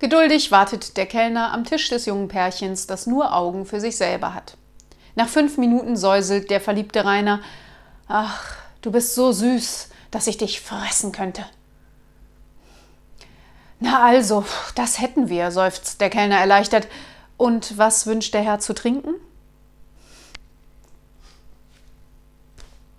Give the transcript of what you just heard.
Geduldig wartet der Kellner am Tisch des jungen Pärchens, das nur Augen für sich selber hat. Nach fünf Minuten säuselt der verliebte Rainer: Ach, du bist so süß, dass ich dich fressen könnte. Na also, das hätten wir, seufzt der Kellner erleichtert. Und was wünscht der Herr zu trinken?